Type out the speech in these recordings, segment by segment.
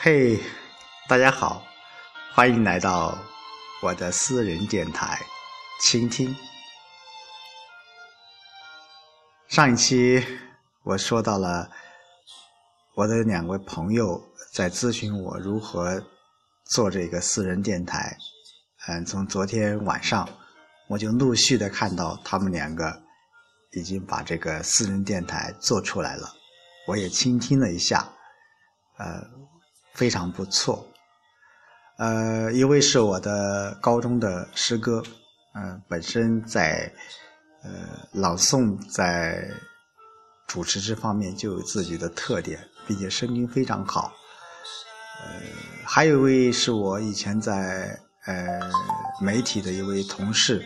嘿，大家好，欢迎来到我的私人电台，倾听。上一期我说到了我的两位朋友在咨询我如何做这个私人电台。嗯，从昨天晚上我就陆续的看到他们两个已经把这个私人电台做出来了，我也倾听了一下，呃。非常不错，呃，一位是我的高中的师哥，嗯，本身在呃朗诵在主持这方面就有自己的特点，并且声音非常好，呃，还有一位是我以前在呃媒体的一位同事，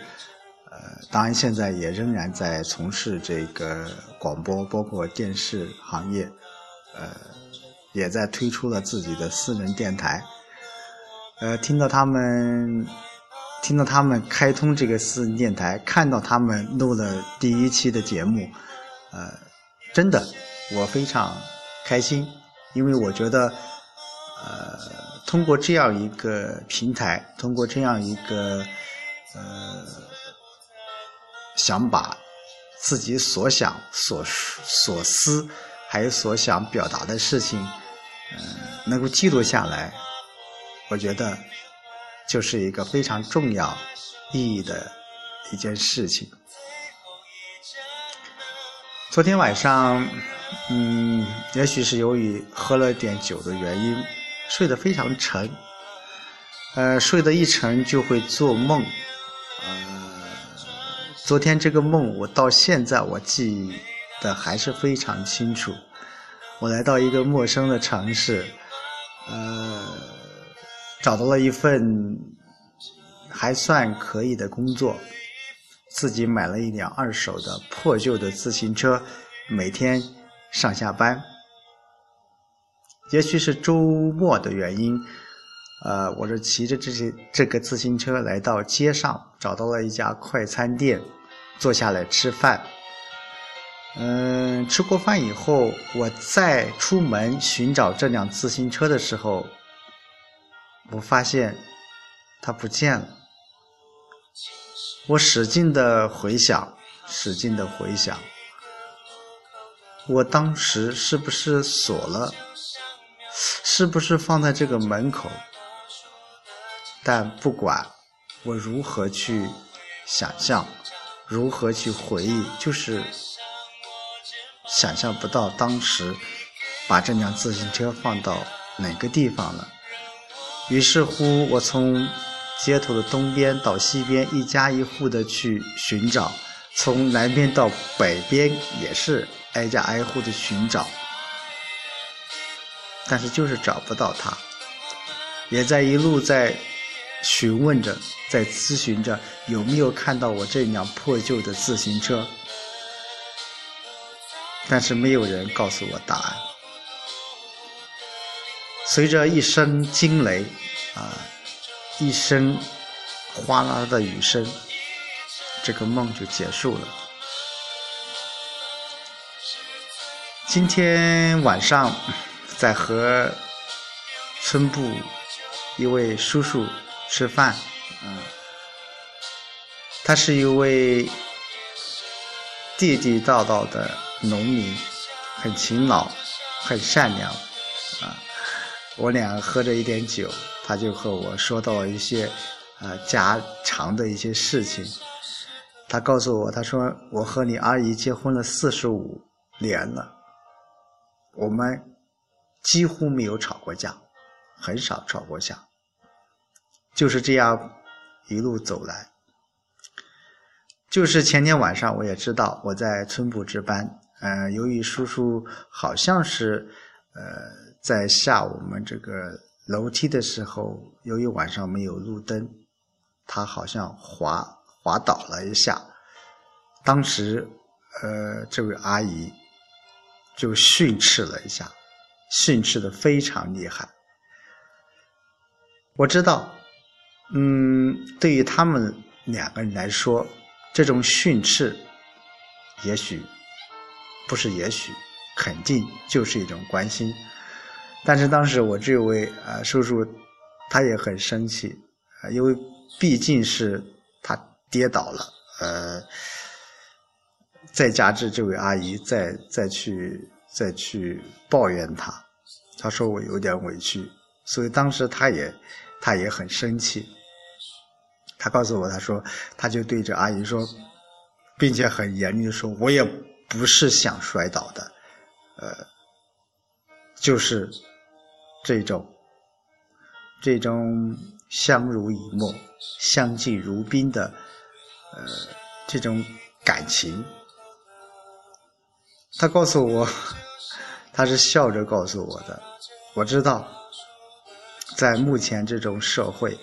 呃，当然现在也仍然在从事这个广播包括电视行业，呃。也在推出了自己的私人电台，呃，听到他们，听到他们开通这个私人电台，看到他们录了第一期的节目，呃，真的，我非常开心，因为我觉得，呃，通过这样一个平台，通过这样一个，呃，想把自己所想、所所思，还有所想表达的事情。嗯，能够记录下来，我觉得就是一个非常重要意义的一件事情。昨天晚上，嗯，也许是由于喝了点酒的原因，睡得非常沉。呃，睡得一沉就会做梦。呃，昨天这个梦，我到现在我记忆的还是非常清楚。我来到一个陌生的城市，呃，找到了一份还算可以的工作，自己买了一辆二手的破旧的自行车，每天上下班。也许是周末的原因，呃，我是骑着这些这个自行车来到街上，找到了一家快餐店，坐下来吃饭。嗯，吃过饭以后，我再出门寻找这辆自行车的时候，我发现它不见了。我使劲的回想，使劲的回想，我当时是不是锁了？是不是放在这个门口？但不管我如何去想象，如何去回忆，就是。想象不到当时把这辆自行车放到哪个地方了。于是乎，我从街头的东边到西边，一家一户的去寻找；从南边到北边，也是挨家挨户的寻找。但是就是找不到它，也在一路在询问着，在咨询着有没有看到我这辆破旧的自行车。但是没有人告诉我答案。随着一声惊雷，啊，一声哗啦的雨声，这个梦就结束了。今天晚上在和村部一位叔叔吃饭，啊，他是一位地地道道的。农民很勤劳，很善良，啊，我俩喝着一点酒，他就和我说到一些，啊，家常的一些事情。他告诉我，他说我和你阿姨结婚了四十五年了，我们几乎没有吵过架，很少吵过架，就是这样一路走来。就是前天晚上，我也知道我在村部值班。呃，由于叔叔好像是，呃，在下我们这个楼梯的时候，由于晚上没有路灯，他好像滑滑倒了一下。当时，呃，这位阿姨就训斥了一下，训斥的非常厉害。我知道，嗯，对于他们两个人来说，这种训斥，也许。不是，也许，肯定就是一种关心。但是当时我这位啊叔叔，他也很生气啊，因为毕竟是他跌倒了，呃，再加之这位阿姨再再去再去抱怨他，他说我有点委屈，所以当时他也他也很生气。他告诉我，他说他就对着阿姨说，并且很严厉的说，我也不是想摔倒的，呃，就是。这种这种相濡以沫、相敬如宾的呃这种感情，他告诉我，他是笑着告诉我的。我知道，在目前这种社会，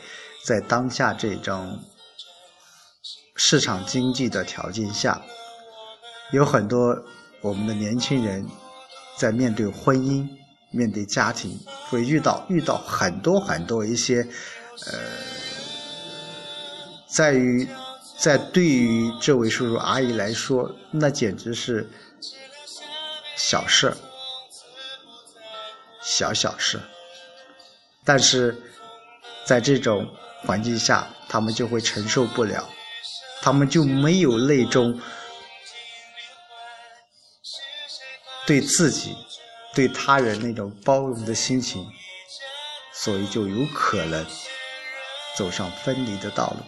在当下这种市场经济的条件下，有很多我们的年轻人在面对婚姻。面对家庭，会遇到遇到很多很多一些，呃，在于在对于这位叔叔阿姨来说，那简直是小事，小小事。但是在这种环境下，他们就会承受不了，他们就没有那种对自己。对他人那种包容的心情，所以就有可能走上分离的道路。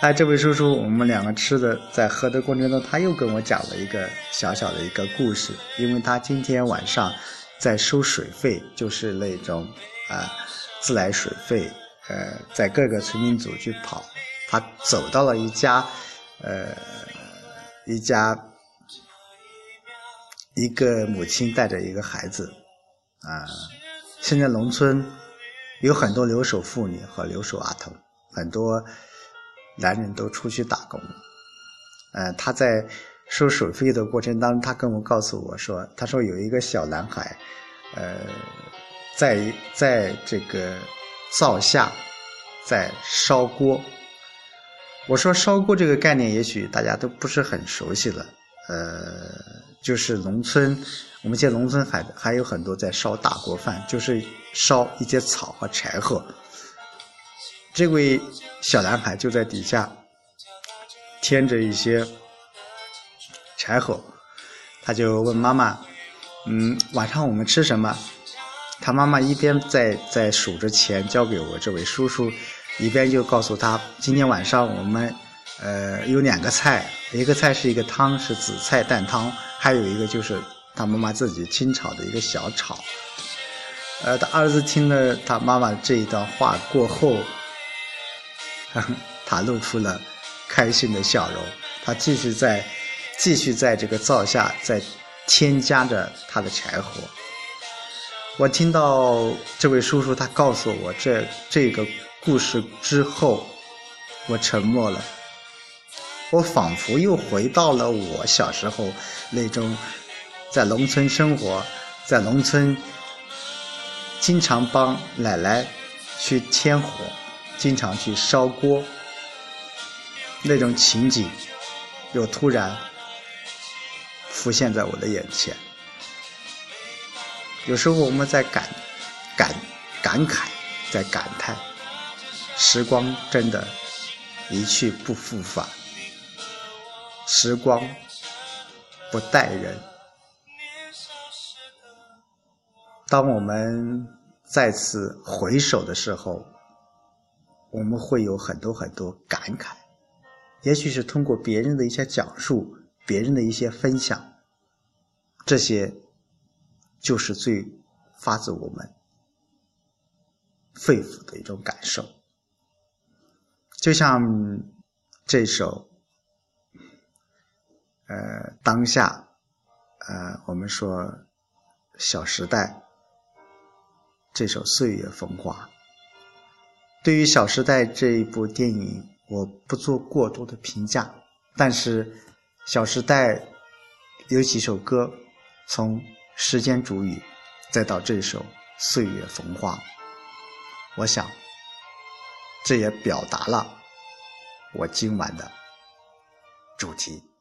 哎，这位叔叔，我们两个吃的，在喝的过程中，他又跟我讲了一个小小的一个故事。因为他今天晚上在收水费，就是那种啊自来水费，呃，在各个村民组去跑，他走到了一家呃一家。一个母亲带着一个孩子，啊，现在农村有很多留守妇女和留守儿童，很多男人都出去打工。呃，他在收水费的过程当中，他跟我告诉我说，他说有一个小男孩，呃，在在这个灶下在烧锅。我说烧锅这个概念，也许大家都不是很熟悉了，呃。就是农村，我们现在农村还还有很多在烧大锅饭，就是烧一些草和柴禾。这位小男孩就在底下添着一些柴禾，他就问妈妈：“嗯，晚上我们吃什么？”他妈妈一边在在数着钱交给我这位叔叔，一边就告诉他：“今天晚上我们呃有两个菜，一个菜是一个汤，是紫菜蛋汤。”还有一个就是他妈妈自己清炒的一个小炒，呃，他儿子听了他妈妈这一段话过后，他露出了开心的笑容。他继续在继续在这个灶下在添加着他的柴火。我听到这位叔叔他告诉我这这个故事之后，我沉默了。我仿佛又回到了我小时候那种在农村生活，在农村经常帮奶奶去添火，经常去烧锅那种情景，又突然浮现在我的眼前。有时候我们在感感感慨，在感叹，时光真的，一去不复返。时光不待人。当我们再次回首的时候，我们会有很多很多感慨。也许是通过别人的一些讲述，别人的一些分享，这些就是最发自我们肺腑的一种感受。就像这首。呃，当下，呃，我们说《小时代》这首《岁月风华》，对于《小时代》这一部电影，我不做过多的评价。但是，《小时代》有几首歌，从《时间煮雨》再到这首《岁月风华》，我想，这也表达了我今晚的主题。